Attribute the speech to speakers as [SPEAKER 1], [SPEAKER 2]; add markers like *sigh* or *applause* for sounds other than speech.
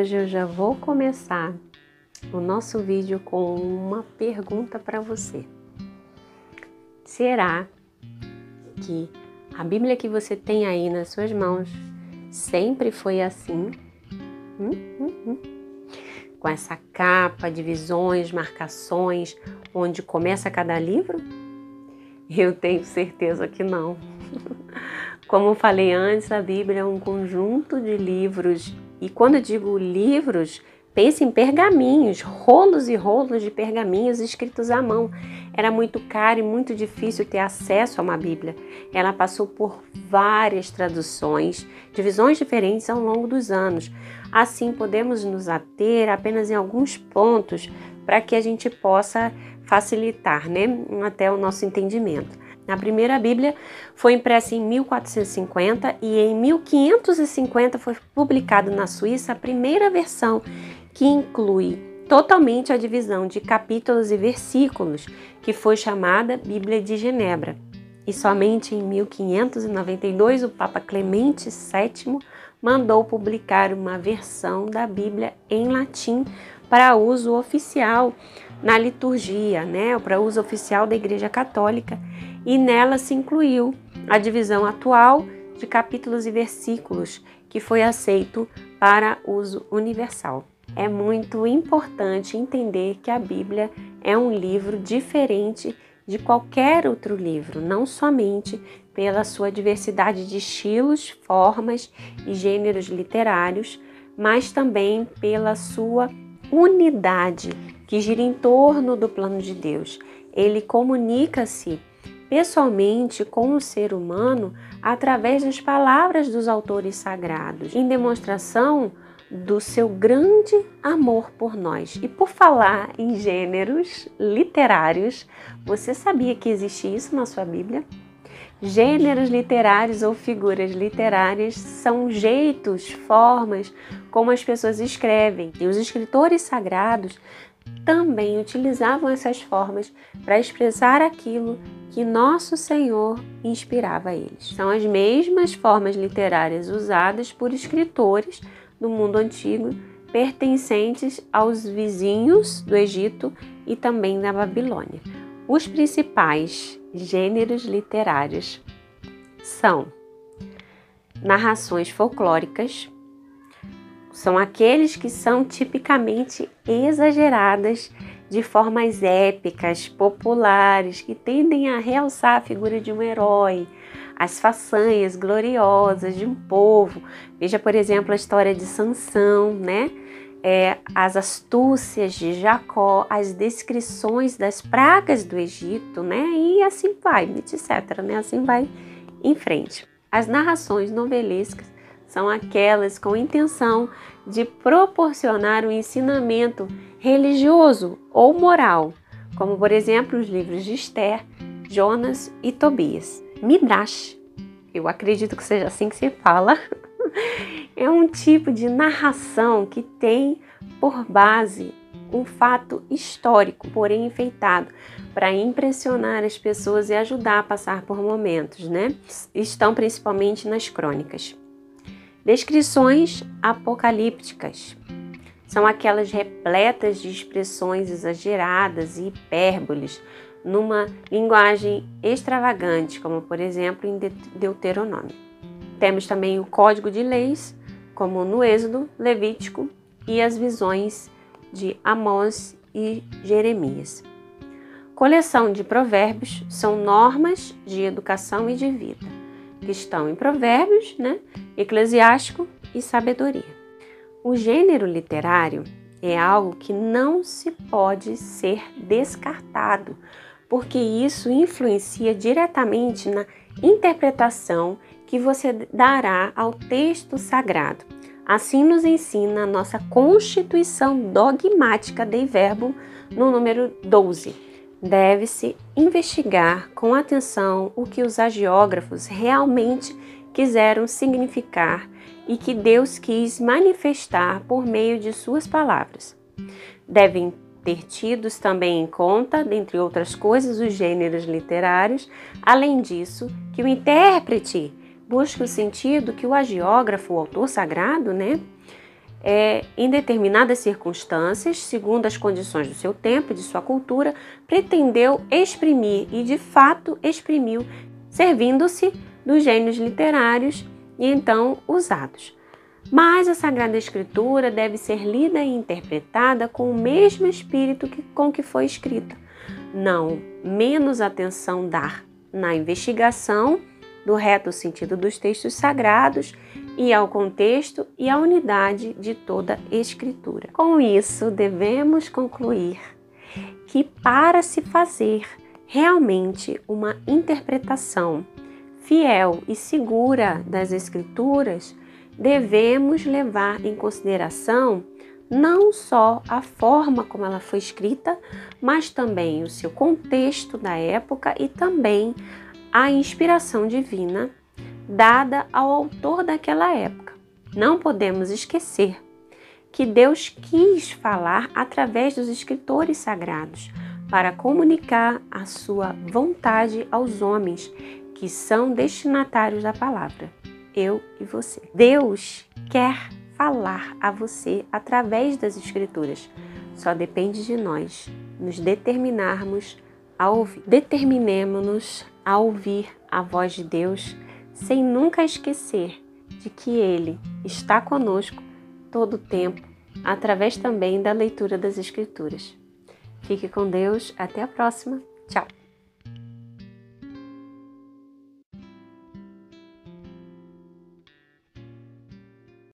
[SPEAKER 1] hoje eu já vou começar o nosso vídeo com uma pergunta para você. Será que a Bíblia que você tem aí nas suas mãos sempre foi assim? Hum, hum, hum. Com essa capa, divisões, marcações, onde começa cada livro? Eu tenho certeza que não. *laughs* Como falei antes, a Bíblia é um conjunto de livros, e quando digo livros, pense em pergaminhos, rolos e rolos de pergaminhos escritos à mão. Era muito caro e muito difícil ter acesso a uma Bíblia. Ela passou por várias traduções, divisões diferentes ao longo dos anos. Assim, podemos nos ater apenas em alguns pontos para que a gente possa facilitar né, até o nosso entendimento. A primeira Bíblia foi impressa em 1450 e em 1550 foi publicada na Suíça a primeira versão que inclui totalmente a divisão de capítulos e versículos, que foi chamada Bíblia de Genebra. E somente em 1592 o Papa Clemente VII mandou publicar uma versão da Bíblia em latim para uso oficial na liturgia, né, para uso oficial da Igreja Católica, e nela se incluiu a divisão atual de capítulos e versículos, que foi aceito para uso universal. É muito importante entender que a Bíblia é um livro diferente de qualquer outro livro, não somente pela sua diversidade de estilos, formas e gêneros literários, mas também pela sua unidade que gira em torno do plano de Deus. Ele comunica-se pessoalmente com o ser humano através das palavras dos autores sagrados, em demonstração do seu grande amor por nós. E por falar em gêneros literários, você sabia que existe isso na sua Bíblia? Gêneros literários ou figuras literárias são jeitos, formas como as pessoas escrevem. E os escritores sagrados também utilizavam essas formas para expressar aquilo que nosso Senhor inspirava a eles. São as mesmas formas literárias usadas por escritores do mundo antigo pertencentes aos vizinhos do Egito e também da Babilônia. Os principais gêneros literários são narrações folclóricas, são aqueles que são tipicamente exageradas de formas épicas, populares, que tendem a realçar a figura de um herói, as façanhas gloriosas de um povo. Veja, por exemplo, a história de Sansão, né? É, as astúcias de Jacó, as descrições das pragas do Egito, né? E assim vai, etc. Né? Assim vai em frente. As narrações novelescas são aquelas com intenção de proporcionar um ensinamento religioso ou moral, como por exemplo os livros de Esther, Jonas e Tobias. Midrash, eu acredito que seja assim que se fala, *laughs* é um tipo de narração que tem por base um fato histórico, porém enfeitado, para impressionar as pessoas e ajudar a passar por momentos, né? Estão principalmente nas crônicas. Descrições apocalípticas são aquelas repletas de expressões exageradas e hipérboles numa linguagem extravagante, como por exemplo em Deuteronômio. Temos também o código de leis, como no Êxodo, Levítico e as visões de Amós e Jeremias. Coleção de provérbios são normas de educação e de vida, que estão em Provérbios, né, Eclesiástico e Sabedoria. O gênero literário é algo que não se pode ser descartado, porque isso influencia diretamente na interpretação que você dará ao texto sagrado. Assim nos ensina a nossa constituição dogmática de verbo no número 12. Deve-se investigar com atenção o que os agiógrafos realmente quiseram significar e que Deus quis manifestar por meio de suas palavras. Devem ter tidos também em conta, dentre outras coisas, os gêneros literários, além disso, que o intérprete busca o sentido que o agiógrafo, o autor sagrado, né, é, em determinadas circunstâncias, segundo as condições do seu tempo e de sua cultura, pretendeu exprimir e de fato exprimiu, servindo-se dos gênios literários e então usados. Mas a Sagrada Escritura deve ser lida e interpretada com o mesmo espírito que, com que foi escrita. Não menos atenção dar na investigação do reto sentido dos textos sagrados e ao contexto e à unidade de toda Escritura. Com isso, devemos concluir que para se fazer realmente uma interpretação fiel e segura das Escrituras, devemos levar em consideração não só a forma como ela foi escrita, mas também o seu contexto da época e também a inspiração divina dada ao autor daquela época. Não podemos esquecer que Deus quis falar através dos escritores sagrados para comunicar a sua vontade aos homens que são destinatários da palavra, eu e você. Deus quer falar a você através das escrituras. Só depende de nós nos determinarmos a ouvir. Determinemos-nos a ouvir a voz de Deus sem nunca esquecer de que Ele está conosco todo o tempo, através também da leitura das Escrituras. Fique com Deus, até a próxima.